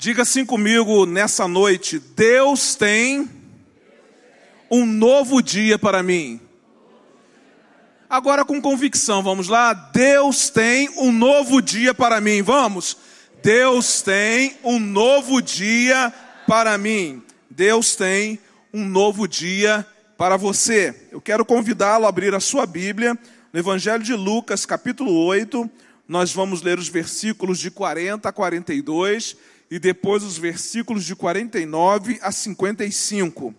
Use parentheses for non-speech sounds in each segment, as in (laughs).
Diga assim comigo nessa noite: Deus tem um novo dia para mim. Agora com convicção, vamos lá. Deus tem um novo dia para mim. Vamos. Deus tem um novo dia para mim. Deus tem um novo dia para você. Eu quero convidá-lo a abrir a sua Bíblia no Evangelho de Lucas, capítulo 8. Nós vamos ler os versículos de 40 a 42 e depois os versículos de 49 a 55.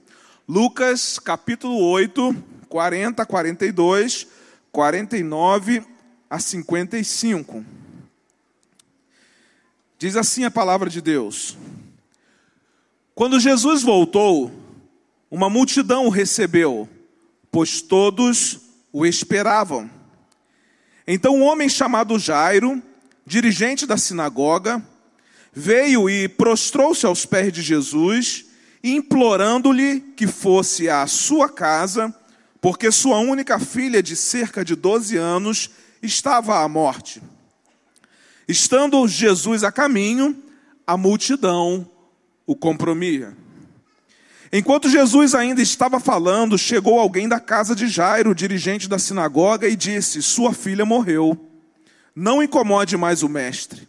Lucas, capítulo 8, 40 a 42, 49 a 55. Diz assim a palavra de Deus: Quando Jesus voltou, uma multidão o recebeu, pois todos o esperavam. Então um homem chamado Jairo, dirigente da sinagoga, veio e prostrou-se aos pés de Jesus, implorando-lhe que fosse à sua casa, porque sua única filha de cerca de 12 anos estava à morte. Estando Jesus a caminho, a multidão o compromia. Enquanto Jesus ainda estava falando, chegou alguém da casa de Jairo, dirigente da sinagoga, e disse: Sua filha morreu. Não incomode mais o mestre.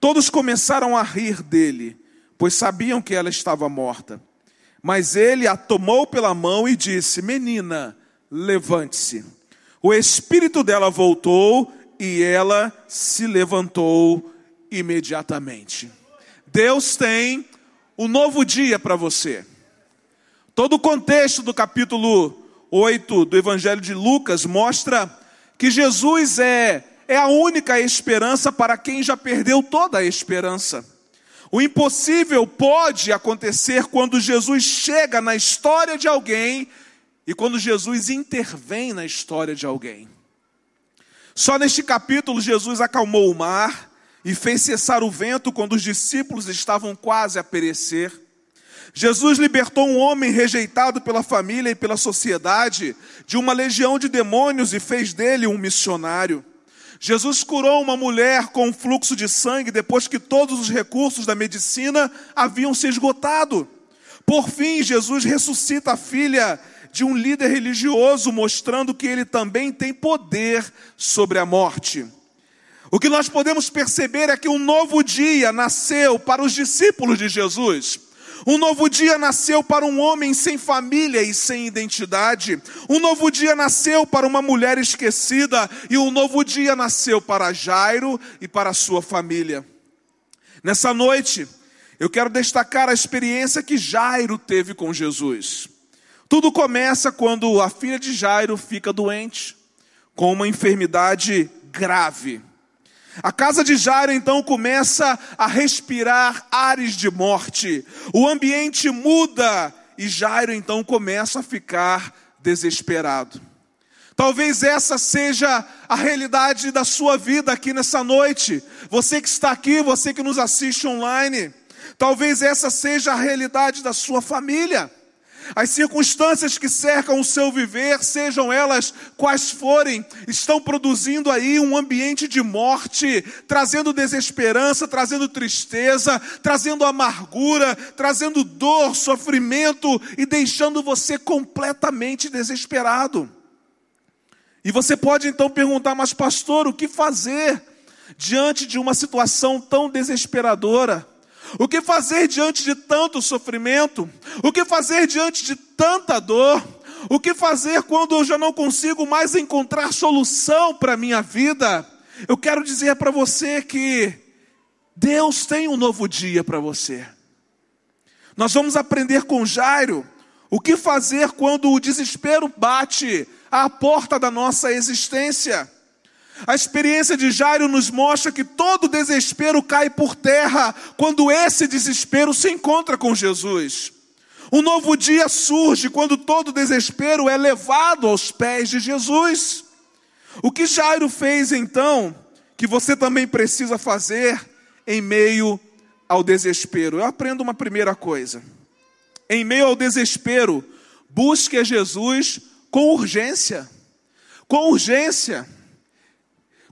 Todos começaram a rir dele, pois sabiam que ela estava morta. Mas ele a tomou pela mão e disse: Menina, levante-se. O espírito dela voltou e ela se levantou imediatamente. Deus tem um novo dia para você. Todo o contexto do capítulo 8 do Evangelho de Lucas mostra que Jesus é é a única esperança para quem já perdeu toda a esperança. O impossível pode acontecer quando Jesus chega na história de alguém e quando Jesus intervém na história de alguém. Só neste capítulo, Jesus acalmou o mar e fez cessar o vento quando os discípulos estavam quase a perecer. Jesus libertou um homem rejeitado pela família e pela sociedade de uma legião de demônios e fez dele um missionário. Jesus curou uma mulher com fluxo de sangue depois que todos os recursos da medicina haviam se esgotado. Por fim, Jesus ressuscita a filha de um líder religioso, mostrando que ele também tem poder sobre a morte. O que nós podemos perceber é que um novo dia nasceu para os discípulos de Jesus. Um novo dia nasceu para um homem sem família e sem identidade. Um novo dia nasceu para uma mulher esquecida. E um novo dia nasceu para Jairo e para sua família. Nessa noite, eu quero destacar a experiência que Jairo teve com Jesus. Tudo começa quando a filha de Jairo fica doente, com uma enfermidade grave. A casa de Jairo então começa a respirar ares de morte. O ambiente muda e Jairo então começa a ficar desesperado. Talvez essa seja a realidade da sua vida aqui nessa noite. Você que está aqui, você que nos assiste online. Talvez essa seja a realidade da sua família. As circunstâncias que cercam o seu viver, sejam elas quais forem, estão produzindo aí um ambiente de morte, trazendo desesperança, trazendo tristeza, trazendo amargura, trazendo dor, sofrimento e deixando você completamente desesperado. E você pode então perguntar, mas pastor, o que fazer diante de uma situação tão desesperadora? O que fazer diante de tanto sofrimento? O que fazer diante de tanta dor? O que fazer quando eu já não consigo mais encontrar solução para a minha vida? Eu quero dizer para você que Deus tem um novo dia para você. Nós vamos aprender com Jairo o que fazer quando o desespero bate à porta da nossa existência. A experiência de Jairo nos mostra que todo desespero cai por terra quando esse desespero se encontra com Jesus. Um novo dia surge quando todo desespero é levado aos pés de Jesus. O que Jairo fez então, que você também precisa fazer em meio ao desespero? Eu aprendo uma primeira coisa. Em meio ao desespero, busque a Jesus com urgência. Com urgência.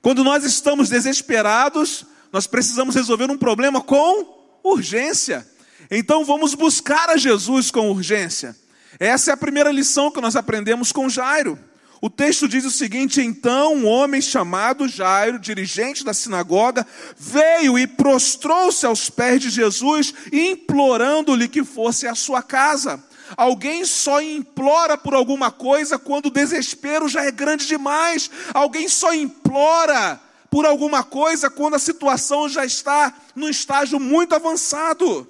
Quando nós estamos desesperados, nós precisamos resolver um problema com urgência. Então vamos buscar a Jesus com urgência. Essa é a primeira lição que nós aprendemos com Jairo. O texto diz o seguinte: então um homem chamado Jairo, dirigente da sinagoga, veio e prostrou-se aos pés de Jesus, implorando-lhe que fosse à sua casa. Alguém só implora por alguma coisa quando o desespero já é grande demais. Alguém só implora por alguma coisa quando a situação já está num estágio muito avançado.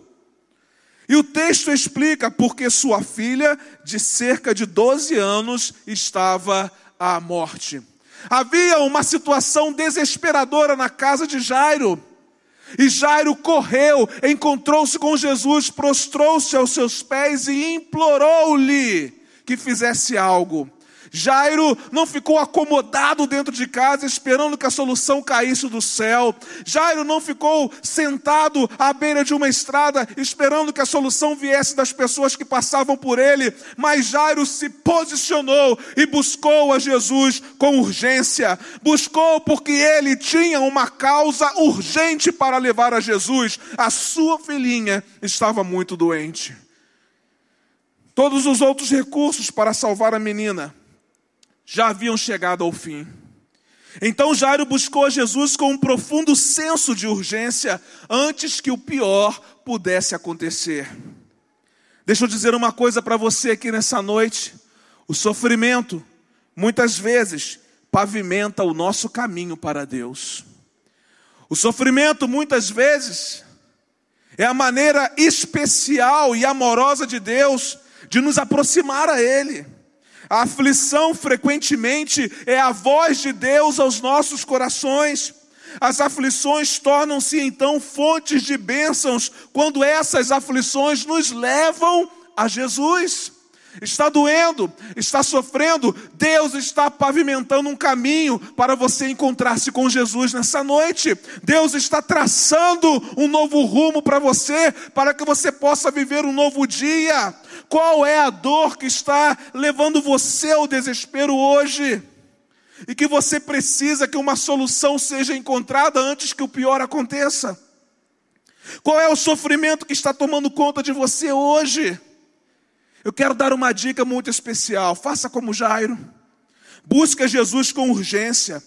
E o texto explica porque sua filha, de cerca de 12 anos, estava à morte. Havia uma situação desesperadora na casa de Jairo. E Jairo correu, encontrou-se com Jesus, prostrou-se aos seus pés e implorou-lhe que fizesse algo. Jairo não ficou acomodado dentro de casa esperando que a solução caísse do céu. Jairo não ficou sentado à beira de uma estrada esperando que a solução viesse das pessoas que passavam por ele. Mas Jairo se posicionou e buscou a Jesus com urgência. Buscou porque ele tinha uma causa urgente para levar a Jesus. A sua filhinha estava muito doente. Todos os outros recursos para salvar a menina já haviam chegado ao fim. Então Jairo buscou Jesus com um profundo senso de urgência antes que o pior pudesse acontecer. Deixa eu dizer uma coisa para você aqui nessa noite. O sofrimento, muitas vezes, pavimenta o nosso caminho para Deus. O sofrimento, muitas vezes, é a maneira especial e amorosa de Deus de nos aproximar a Ele. A aflição frequentemente é a voz de Deus aos nossos corações. As aflições tornam-se então fontes de bênçãos quando essas aflições nos levam a Jesus. Está doendo, está sofrendo, Deus está pavimentando um caminho para você encontrar-se com Jesus nessa noite. Deus está traçando um novo rumo para você, para que você possa viver um novo dia. Qual é a dor que está levando você ao desespero hoje? E que você precisa que uma solução seja encontrada antes que o pior aconteça? Qual é o sofrimento que está tomando conta de você hoje? Eu quero dar uma dica muito especial. Faça como Jairo. Busque Jesus com urgência.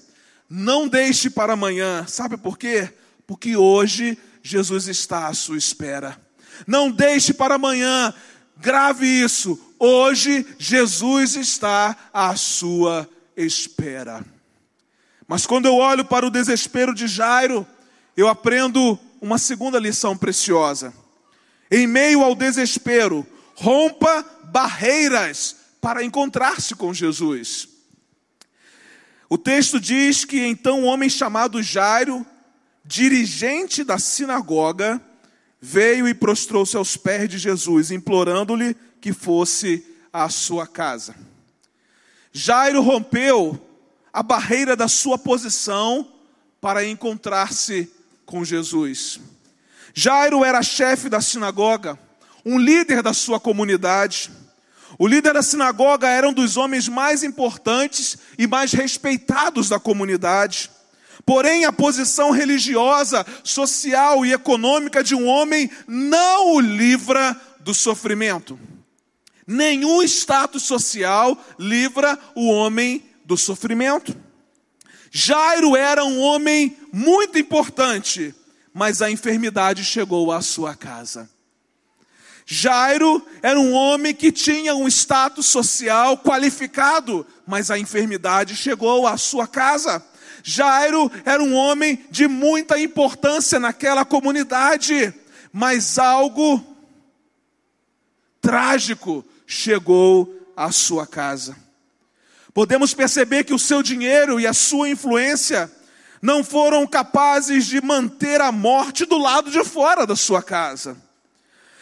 Não deixe para amanhã. Sabe por quê? Porque hoje Jesus está à sua espera. Não deixe para amanhã. Grave isso. Hoje Jesus está à sua espera. Mas quando eu olho para o desespero de Jairo, eu aprendo uma segunda lição preciosa. Em meio ao desespero, rompa barreiras para encontrar-se com Jesus. O texto diz que então um homem chamado Jairo, dirigente da sinagoga, veio e prostrou-se aos pés de Jesus, implorando-lhe que fosse à sua casa. Jairo rompeu a barreira da sua posição para encontrar-se com Jesus. Jairo era chefe da sinagoga, um líder da sua comunidade. O líder da sinagoga era um dos homens mais importantes e mais respeitados da comunidade. Porém, a posição religiosa, social e econômica de um homem não o livra do sofrimento. Nenhum status social livra o homem do sofrimento. Jairo era um homem muito importante, mas a enfermidade chegou à sua casa. Jairo era um homem que tinha um status social qualificado, mas a enfermidade chegou à sua casa. Jairo era um homem de muita importância naquela comunidade, mas algo trágico chegou à sua casa. Podemos perceber que o seu dinheiro e a sua influência não foram capazes de manter a morte do lado de fora da sua casa.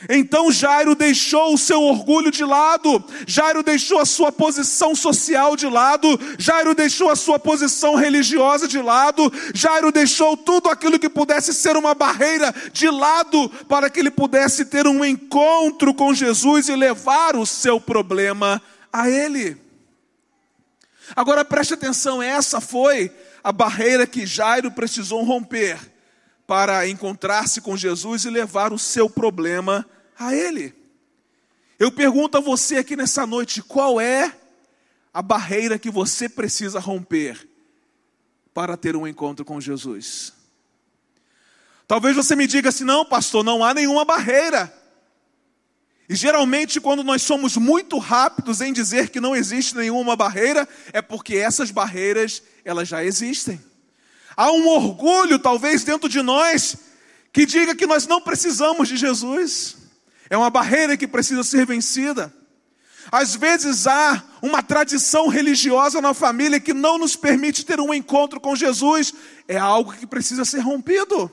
Então Jairo deixou o seu orgulho de lado, Jairo deixou a sua posição social de lado, Jairo deixou a sua posição religiosa de lado, Jairo deixou tudo aquilo que pudesse ser uma barreira de lado para que ele pudesse ter um encontro com Jesus e levar o seu problema a ele. Agora preste atenção, essa foi a barreira que Jairo precisou romper para encontrar-se com Jesus e levar o seu problema a Ele. Eu pergunto a você aqui nessa noite: qual é a barreira que você precisa romper para ter um encontro com Jesus? Talvez você me diga assim: não, pastor, não há nenhuma barreira. E geralmente, quando nós somos muito rápidos em dizer que não existe nenhuma barreira, é porque essas barreiras, elas já existem. Há um orgulho, talvez, dentro de nós, que diga que nós não precisamos de Jesus. É uma barreira que precisa ser vencida. Às vezes há uma tradição religiosa na família que não nos permite ter um encontro com Jesus. É algo que precisa ser rompido.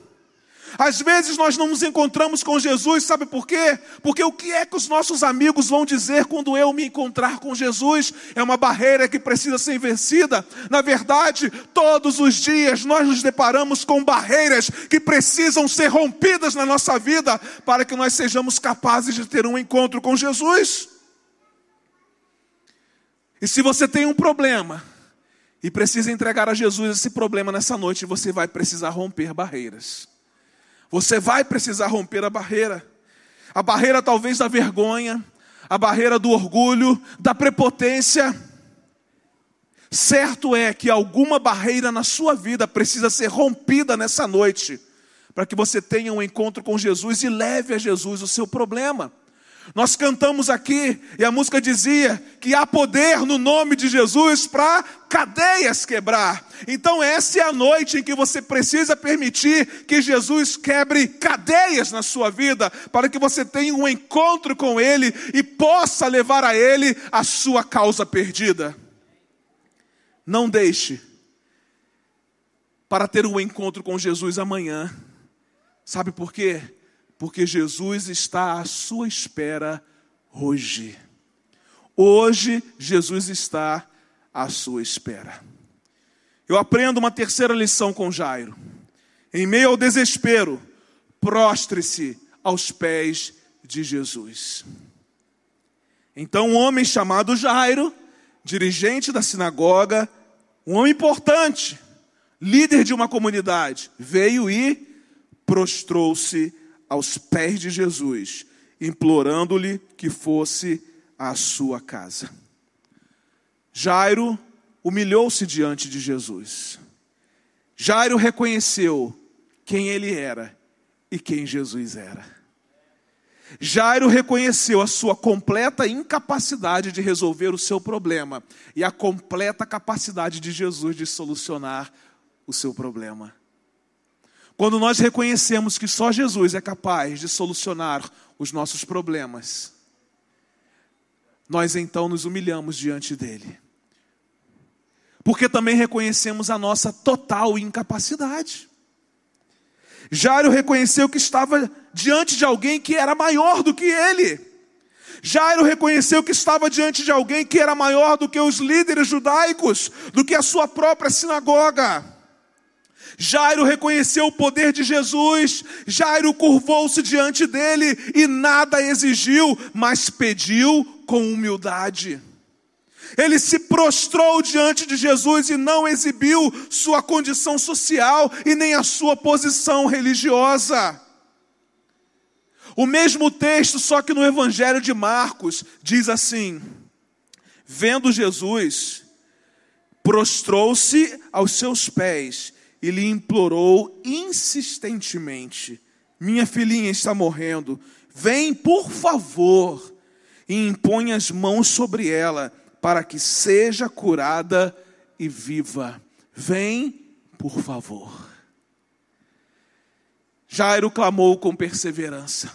Às vezes nós não nos encontramos com Jesus, sabe por quê? Porque o que é que os nossos amigos vão dizer quando eu me encontrar com Jesus? É uma barreira que precisa ser vencida. Na verdade, todos os dias nós nos deparamos com barreiras que precisam ser rompidas na nossa vida para que nós sejamos capazes de ter um encontro com Jesus. E se você tem um problema e precisa entregar a Jesus esse problema nessa noite, você vai precisar romper barreiras. Você vai precisar romper a barreira. A barreira talvez da vergonha, a barreira do orgulho, da prepotência. Certo é que alguma barreira na sua vida precisa ser rompida nessa noite, para que você tenha um encontro com Jesus e leve a Jesus o seu problema. Nós cantamos aqui e a música dizia que há poder no nome de Jesus para cadeias quebrar. Então, essa é a noite em que você precisa permitir que Jesus quebre cadeias na sua vida, para que você tenha um encontro com Ele e possa levar a Ele a sua causa perdida. Não deixe para ter um encontro com Jesus amanhã. Sabe por quê? Porque Jesus está à sua espera hoje. Hoje, Jesus está à sua espera. Eu aprendo uma terceira lição com Jairo. Em meio ao desespero, prostre-se aos pés de Jesus. Então, um homem chamado Jairo, dirigente da sinagoga, um homem importante, líder de uma comunidade, veio e prostrou-se aos pés de Jesus, implorando-lhe que fosse à sua casa. Jairo humilhou-se diante de Jesus. Jairo reconheceu quem ele era e quem Jesus era. Jairo reconheceu a sua completa incapacidade de resolver o seu problema e a completa capacidade de Jesus de solucionar o seu problema. Quando nós reconhecemos que só Jesus é capaz de solucionar os nossos problemas, nós então nos humilhamos diante dele. Porque também reconhecemos a nossa total incapacidade. Jairo reconheceu que estava diante de alguém que era maior do que ele. Jairo reconheceu que estava diante de alguém que era maior do que os líderes judaicos, do que a sua própria sinagoga. Jairo reconheceu o poder de Jesus, Jairo curvou-se diante dele e nada exigiu, mas pediu com humildade. Ele se prostrou diante de Jesus e não exibiu sua condição social e nem a sua posição religiosa. O mesmo texto, só que no Evangelho de Marcos, diz assim: Vendo Jesus, prostrou-se aos seus pés e lhe implorou insistentemente: Minha filhinha está morrendo, vem por favor e impõe as mãos sobre ela para que seja curada e viva. Vem, por favor. Jairo clamou com perseverança.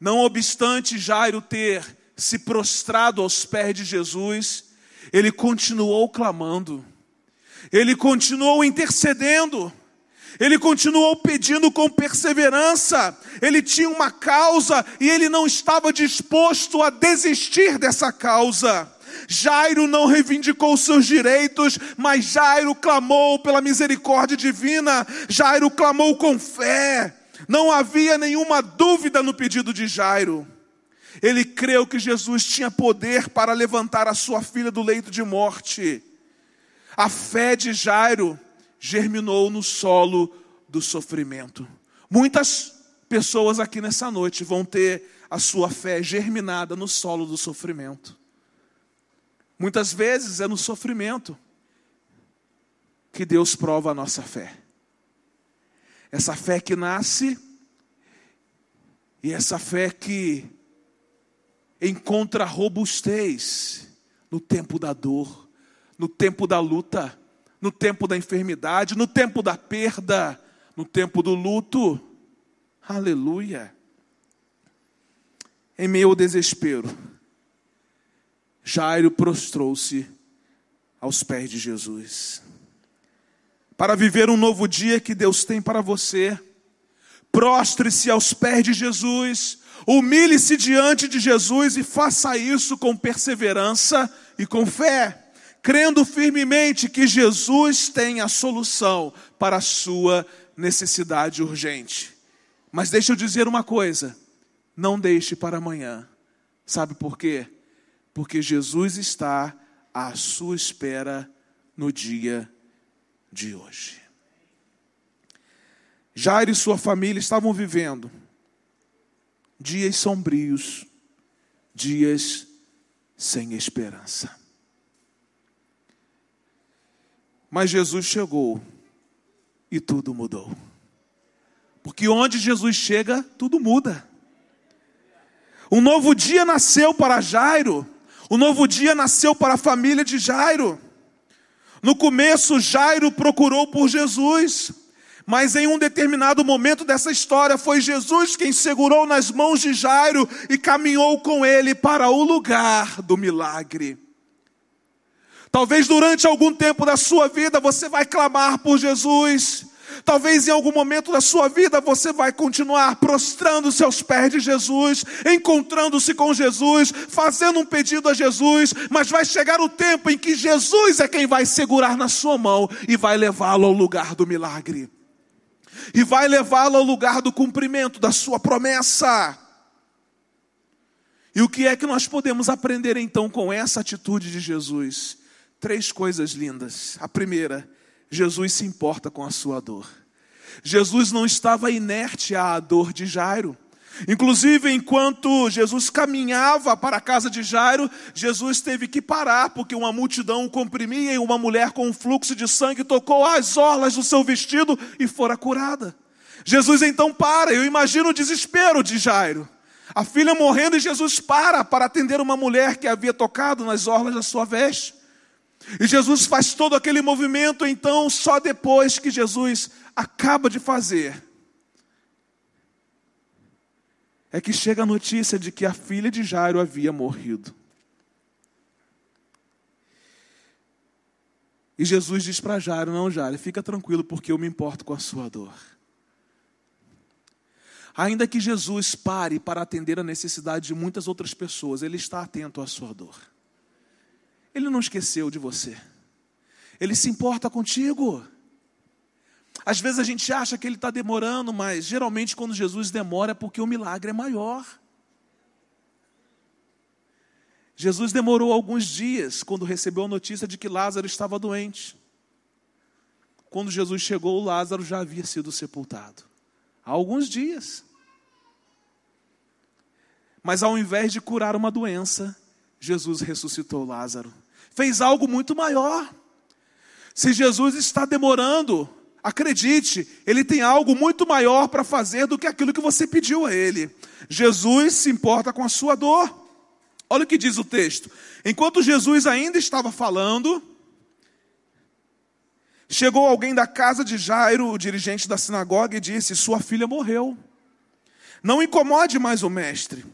Não obstante Jairo ter se prostrado aos pés de Jesus, ele continuou clamando, ele continuou intercedendo, ele continuou pedindo com perseverança, ele tinha uma causa e ele não estava disposto a desistir dessa causa. Jairo não reivindicou seus direitos, mas Jairo clamou pela misericórdia divina, Jairo clamou com fé. Não havia nenhuma dúvida no pedido de Jairo. Ele creu que Jesus tinha poder para levantar a sua filha do leito de morte. A fé de Jairo germinou no solo do sofrimento. Muitas pessoas aqui nessa noite vão ter a sua fé germinada no solo do sofrimento. Muitas vezes é no sofrimento que Deus prova a nossa fé. Essa fé que nasce e essa fé que encontra robustez no tempo da dor, no tempo da luta, no tempo da enfermidade, no tempo da perda, no tempo do luto. Aleluia. Em meio ao desespero, Jairo prostrou-se aos pés de Jesus. Para viver um novo dia que Deus tem para você, prostre-se aos pés de Jesus, humilhe-se diante de Jesus e faça isso com perseverança e com fé, crendo firmemente que Jesus tem a solução para a sua necessidade urgente. Mas deixa eu dizer uma coisa: não deixe para amanhã. Sabe por quê? Porque Jesus está à sua espera no dia de hoje. Jairo e sua família estavam vivendo dias sombrios, dias sem esperança. Mas Jesus chegou e tudo mudou. Porque onde Jesus chega, tudo muda. Um novo dia nasceu para Jairo, um novo dia nasceu para a família de Jairo. No começo, Jairo procurou por Jesus, mas em um determinado momento dessa história, foi Jesus quem segurou nas mãos de Jairo e caminhou com ele para o lugar do milagre. Talvez durante algum tempo da sua vida você vai clamar por Jesus, Talvez em algum momento da sua vida você vai continuar prostrando seus pés de Jesus, encontrando-se com Jesus, fazendo um pedido a Jesus, mas vai chegar o tempo em que Jesus é quem vai segurar na sua mão e vai levá-lo ao lugar do milagre. E vai levá-lo ao lugar do cumprimento da sua promessa. E o que é que nós podemos aprender então com essa atitude de Jesus? Três coisas lindas. A primeira, Jesus se importa com a sua dor. Jesus não estava inerte à dor de Jairo. Inclusive, enquanto Jesus caminhava para a casa de Jairo, Jesus teve que parar, porque uma multidão comprimia e uma mulher com um fluxo de sangue tocou as orlas do seu vestido e fora curada. Jesus então para, eu imagino o desespero de Jairo. A filha morrendo e Jesus para para atender uma mulher que havia tocado nas orlas da sua veste. E Jesus faz todo aquele movimento, então, só depois que Jesus acaba de fazer, é que chega a notícia de que a filha de Jairo havia morrido. E Jesus diz para Jairo: Não, Jairo, fica tranquilo, porque eu me importo com a sua dor. Ainda que Jesus pare para atender a necessidade de muitas outras pessoas, Ele está atento à sua dor. Ele não esqueceu de você. Ele se importa contigo. Às vezes a gente acha que ele está demorando, mas geralmente quando Jesus demora é porque o milagre é maior. Jesus demorou alguns dias quando recebeu a notícia de que Lázaro estava doente. Quando Jesus chegou, Lázaro já havia sido sepultado. Há alguns dias. Mas ao invés de curar uma doença, Jesus ressuscitou Lázaro. Fez algo muito maior. Se Jesus está demorando, acredite, ele tem algo muito maior para fazer do que aquilo que você pediu a ele. Jesus se importa com a sua dor. Olha o que diz o texto. Enquanto Jesus ainda estava falando, chegou alguém da casa de Jairo, o dirigente da sinagoga, e disse: Sua filha morreu. Não incomode mais o mestre.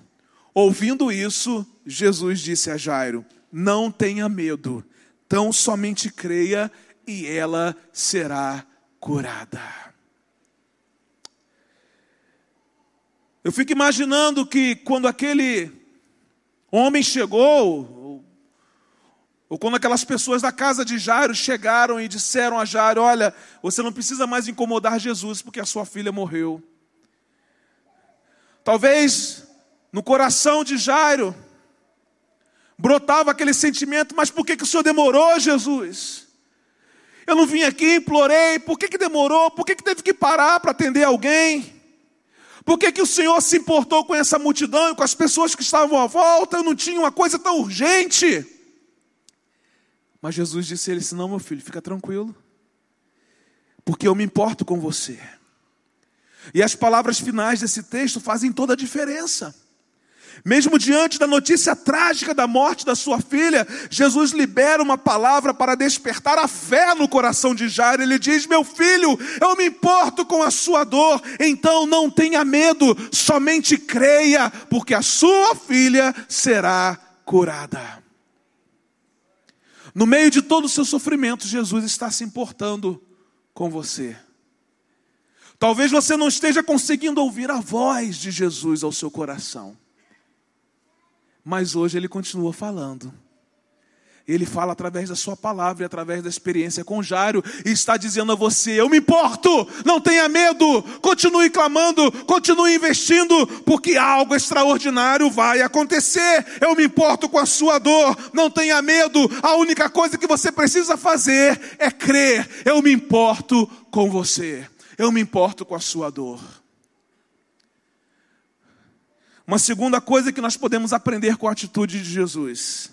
Ouvindo isso, Jesus disse a Jairo: Não tenha medo, tão somente creia e ela será curada. Eu fico imaginando que quando aquele homem chegou, ou quando aquelas pessoas da casa de Jairo chegaram e disseram a Jairo: Olha, você não precisa mais incomodar Jesus porque a sua filha morreu. Talvez no coração de Jairo, brotava aquele sentimento: mas por que, que o senhor demorou, Jesus? Eu não vim aqui, implorei, por que, que demorou? Por que, que teve que parar para atender alguém? Por que, que o Senhor se importou com essa multidão e com as pessoas que estavam à volta? Eu não tinha uma coisa tão urgente. Mas Jesus disse a ele: Não, meu filho, fica tranquilo, porque eu me importo com você. E as palavras finais desse texto fazem toda a diferença. Mesmo diante da notícia trágica da morte da sua filha, Jesus libera uma palavra para despertar a fé no coração de Jairo. Ele diz: Meu filho, eu me importo com a sua dor, então não tenha medo, somente creia, porque a sua filha será curada. No meio de todo o seu sofrimento, Jesus está se importando com você. Talvez você não esteja conseguindo ouvir a voz de Jesus ao seu coração. Mas hoje ele continua falando. Ele fala através da sua palavra e através da experiência com Jairo e está dizendo a você: Eu me importo, não tenha medo, continue clamando, continue investindo, porque algo extraordinário vai acontecer. Eu me importo com a sua dor, não tenha medo, a única coisa que você precisa fazer é crer. Eu me importo com você, eu me importo com a sua dor. Uma segunda coisa que nós podemos aprender com a atitude de Jesus: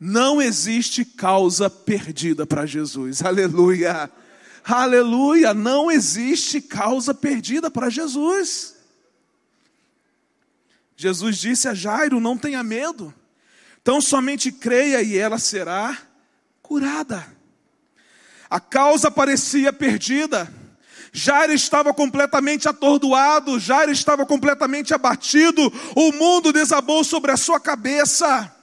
não existe causa perdida para Jesus. Aleluia! Aleluia! Não existe causa perdida para Jesus. Jesus disse a Jairo: não tenha medo, então somente creia e ela será curada. A causa parecia perdida Jairo estava completamente atordoado, Jairo estava completamente abatido, o mundo desabou sobre a sua cabeça.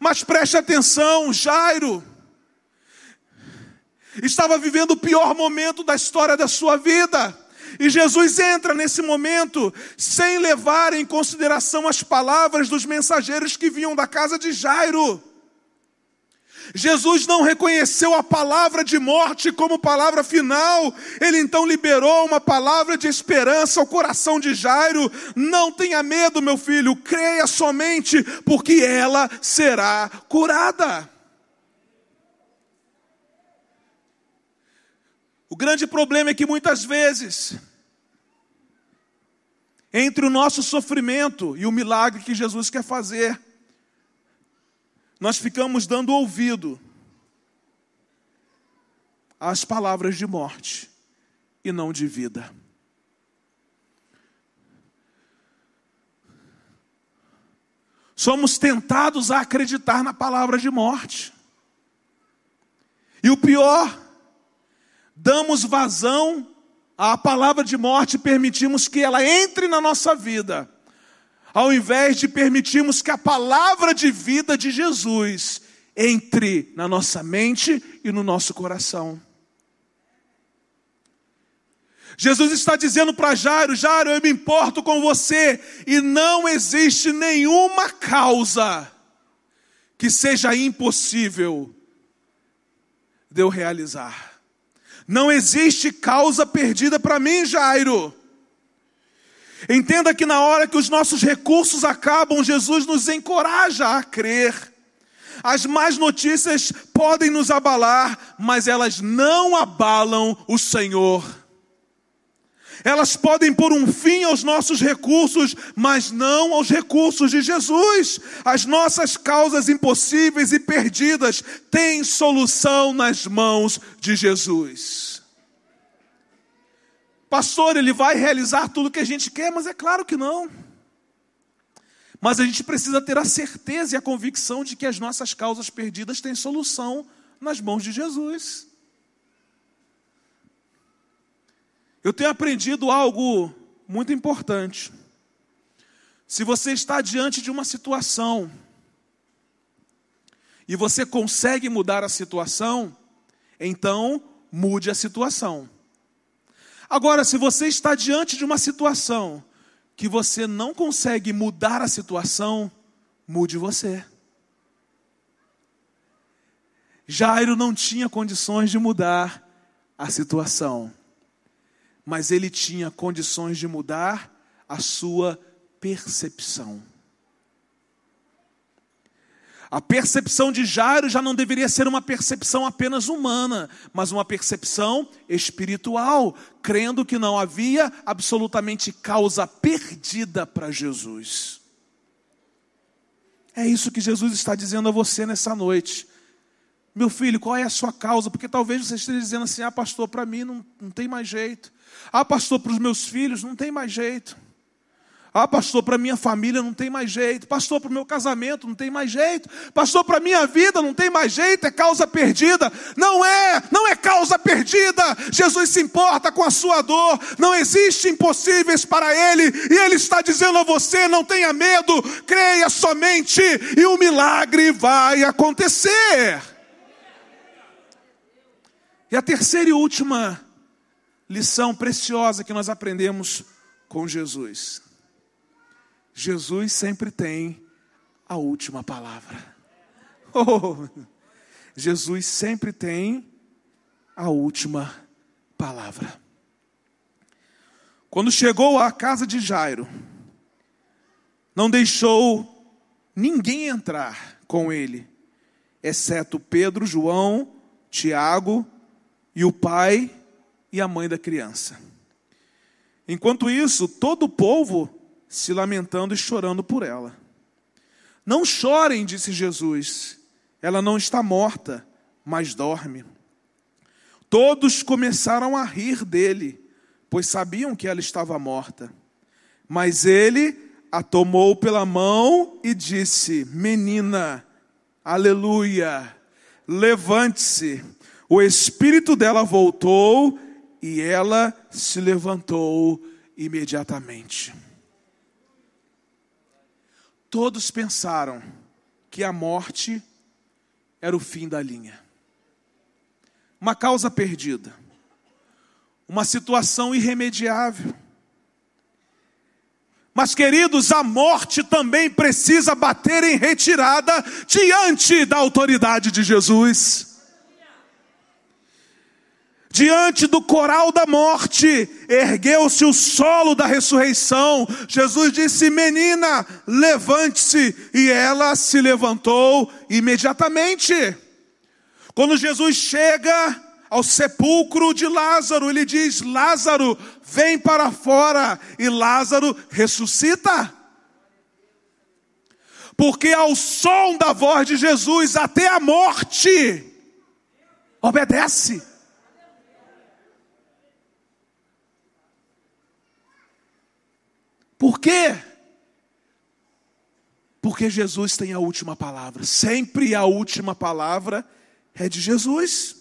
Mas preste atenção, Jairo estava vivendo o pior momento da história da sua vida. E Jesus entra nesse momento sem levar em consideração as palavras dos mensageiros que vinham da casa de Jairo. Jesus não reconheceu a palavra de morte como palavra final, ele então liberou uma palavra de esperança ao coração de Jairo: Não tenha medo, meu filho, creia somente, porque ela será curada. O grande problema é que muitas vezes, entre o nosso sofrimento e o milagre que Jesus quer fazer, nós ficamos dando ouvido às palavras de morte e não de vida. Somos tentados a acreditar na palavra de morte. E o pior, damos vazão à palavra de morte e permitimos que ela entre na nossa vida ao invés de permitirmos que a palavra de vida de Jesus entre na nossa mente e no nosso coração. Jesus está dizendo para Jairo: Jairo, eu me importo com você, e não existe nenhuma causa que seja impossível de eu realizar. Não existe causa perdida para mim, Jairo. Entenda que na hora que os nossos recursos acabam, Jesus nos encoraja a crer. As más notícias podem nos abalar, mas elas não abalam o Senhor. Elas podem pôr um fim aos nossos recursos, mas não aos recursos de Jesus. As nossas causas impossíveis e perdidas têm solução nas mãos de Jesus. Pastor, ele vai realizar tudo o que a gente quer, mas é claro que não. Mas a gente precisa ter a certeza e a convicção de que as nossas causas perdidas têm solução nas mãos de Jesus. Eu tenho aprendido algo muito importante. Se você está diante de uma situação e você consegue mudar a situação, então mude a situação. Agora, se você está diante de uma situação que você não consegue mudar a situação, mude você. Jairo não tinha condições de mudar a situação, mas ele tinha condições de mudar a sua percepção. A percepção de Jairo já não deveria ser uma percepção apenas humana, mas uma percepção espiritual, crendo que não havia absolutamente causa perdida para Jesus. É isso que Jesus está dizendo a você nessa noite. Meu filho, qual é a sua causa? Porque talvez você esteja dizendo assim: ah, pastor, para mim não, não tem mais jeito. Ah, pastor, para os meus filhos não tem mais jeito. Ah, pastor, para minha família não tem mais jeito. Pastor, para o meu casamento não tem mais jeito. Pastor, para minha vida não tem mais jeito, é causa perdida. Não é, não é causa perdida. Jesus se importa com a sua dor. Não existe impossíveis para ele. E ele está dizendo a você: não tenha medo, creia somente e o milagre vai acontecer. E a terceira e última lição preciosa que nós aprendemos com Jesus Jesus sempre tem a última palavra. (laughs) Oh, Jesus sempre tem a última palavra. Quando chegou à casa de Jairo, não deixou ninguém entrar com ele, exceto Pedro, João, Tiago e o pai e a mãe da criança. Enquanto isso, todo o povo se lamentando e chorando por ela. Não chorem, disse Jesus, ela não está morta, mas dorme. Todos começaram a rir dele, pois sabiam que ela estava morta. Mas ele a tomou pela mão e disse: Menina, aleluia, levante-se. O espírito dela voltou e ela se levantou imediatamente. Todos pensaram que a morte era o fim da linha. Uma causa perdida. Uma situação irremediável. Mas, queridos, a morte também precisa bater em retirada diante da autoridade de Jesus diante do coral da morte, ergueu-se o solo da ressurreição. Jesus disse: Menina, levante-se. E ela se levantou imediatamente. Quando Jesus chega ao sepulcro de Lázaro, ele diz: Lázaro, vem para fora. E Lázaro ressuscita. Porque ao som da voz de Jesus, até a morte obedece. Por quê? Porque Jesus tem a última palavra. Sempre a última palavra é de Jesus.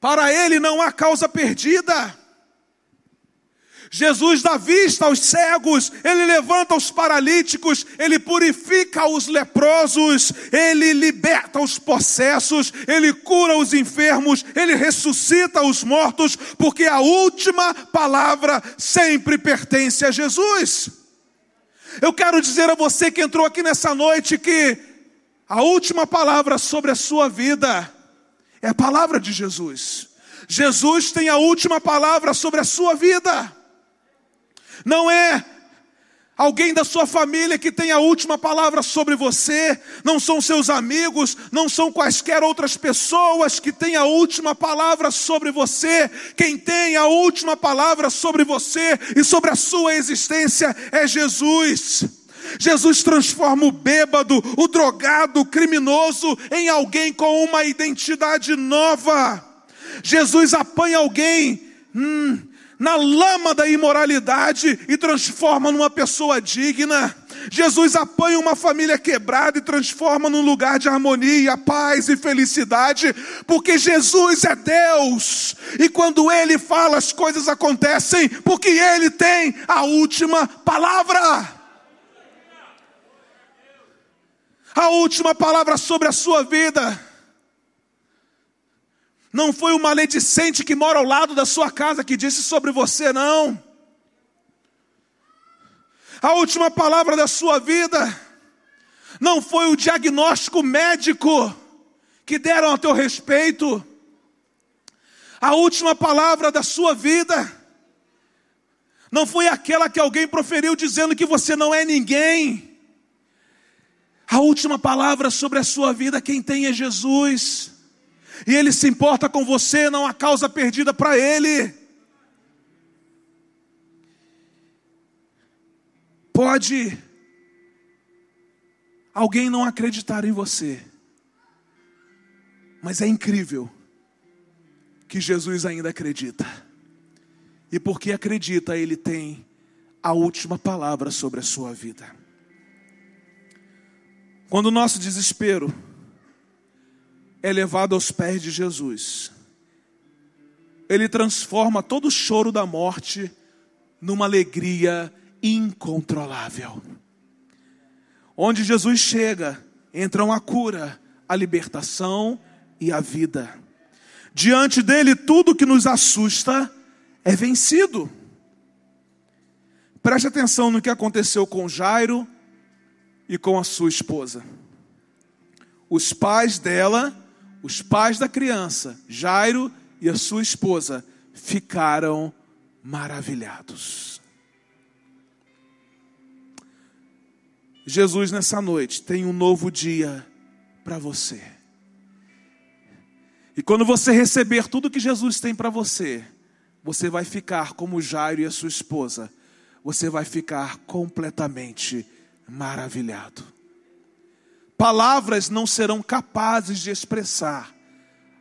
Para ele não há causa perdida. Jesus dá vista aos cegos, ele levanta os paralíticos, ele purifica os leprosos, ele liberta os possessos, ele cura os enfermos, ele ressuscita os mortos, porque a última palavra sempre pertence a Jesus. Eu quero dizer a você que entrou aqui nessa noite que a última palavra sobre a sua vida é a palavra de Jesus. Jesus tem a última palavra sobre a sua vida não é alguém da sua família que tem a última palavra sobre você, não são seus amigos, não são quaisquer outras pessoas que têm a última palavra sobre você. Quem tem a última palavra sobre você e sobre a sua existência é Jesus. Jesus transforma o bêbado, o drogado, o criminoso em alguém com uma identidade nova. Jesus apanha alguém hum, na lama da imoralidade e transforma numa pessoa digna. Jesus apanha uma família quebrada e transforma num lugar de harmonia, paz e felicidade, porque Jesus é Deus. E quando Ele fala, as coisas acontecem, porque Ele tem a última palavra. A última palavra sobre a sua vida. Não foi o maledicente que mora ao lado da sua casa que disse sobre você, não. A última palavra da sua vida não foi o diagnóstico médico que deram a teu respeito. A última palavra da sua vida não foi aquela que alguém proferiu dizendo que você não é ninguém. A última palavra sobre a sua vida, quem tem é Jesus. E Ele se importa com você, não há causa perdida para Ele. Pode alguém não acreditar em você, mas é incrível que Jesus ainda acredita. E porque acredita, ele tem a última palavra sobre a sua vida. Quando o nosso desespero é levado aos pés de Jesus, ele transforma todo o choro da morte numa alegria incontrolável. Onde Jesus chega, entram a cura, a libertação e a vida. Diante dele, tudo que nos assusta é vencido. Preste atenção no que aconteceu com Jairo e com a sua esposa. Os pais dela, os pais da criança, Jairo e a sua esposa, ficaram maravilhados. Jesus, nessa noite, tem um novo dia para você. E quando você receber tudo que Jesus tem para você, você vai ficar como Jairo e a sua esposa, você vai ficar completamente maravilhado. Palavras não serão capazes de expressar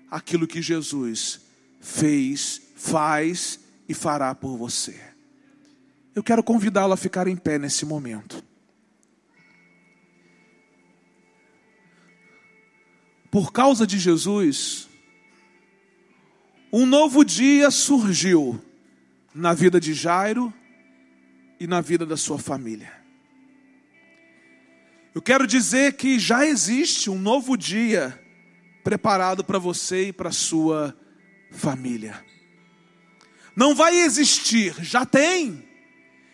aquilo que Jesus fez, faz e fará por você. Eu quero convidá-lo a ficar em pé nesse momento. por causa de Jesus, um novo dia surgiu na vida de Jairo e na vida da sua família. Eu quero dizer que já existe um novo dia preparado para você e para sua família. Não vai existir, já tem,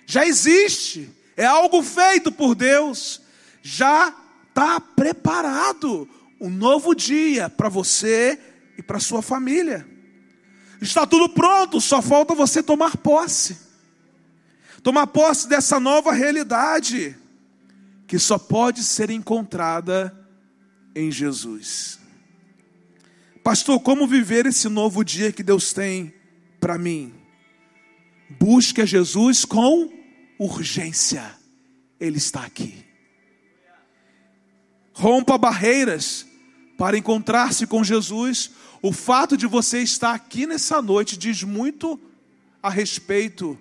já existe, é algo feito por Deus, já está preparado um novo dia para você e para sua família. Está tudo pronto, só falta você tomar posse. Tomar posse dessa nova realidade que só pode ser encontrada em Jesus. Pastor, como viver esse novo dia que Deus tem para mim? Busque a Jesus com urgência. Ele está aqui. Rompa barreiras para encontrar-se com Jesus. O fato de você estar aqui nessa noite diz muito a respeito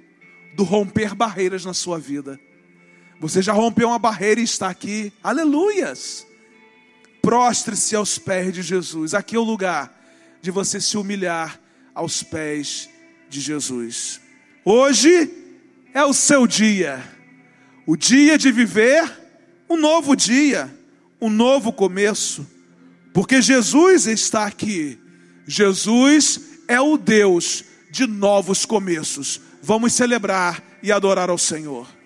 do romper barreiras na sua vida. Você já rompeu uma barreira e está aqui. Aleluias! Prostre-se aos pés de Jesus. Aqui é o lugar de você se humilhar aos pés de Jesus. Hoje é o seu dia, o dia de viver um novo dia, um novo começo. Porque Jesus está aqui. Jesus é o Deus de novos começos. Vamos celebrar e adorar ao Senhor.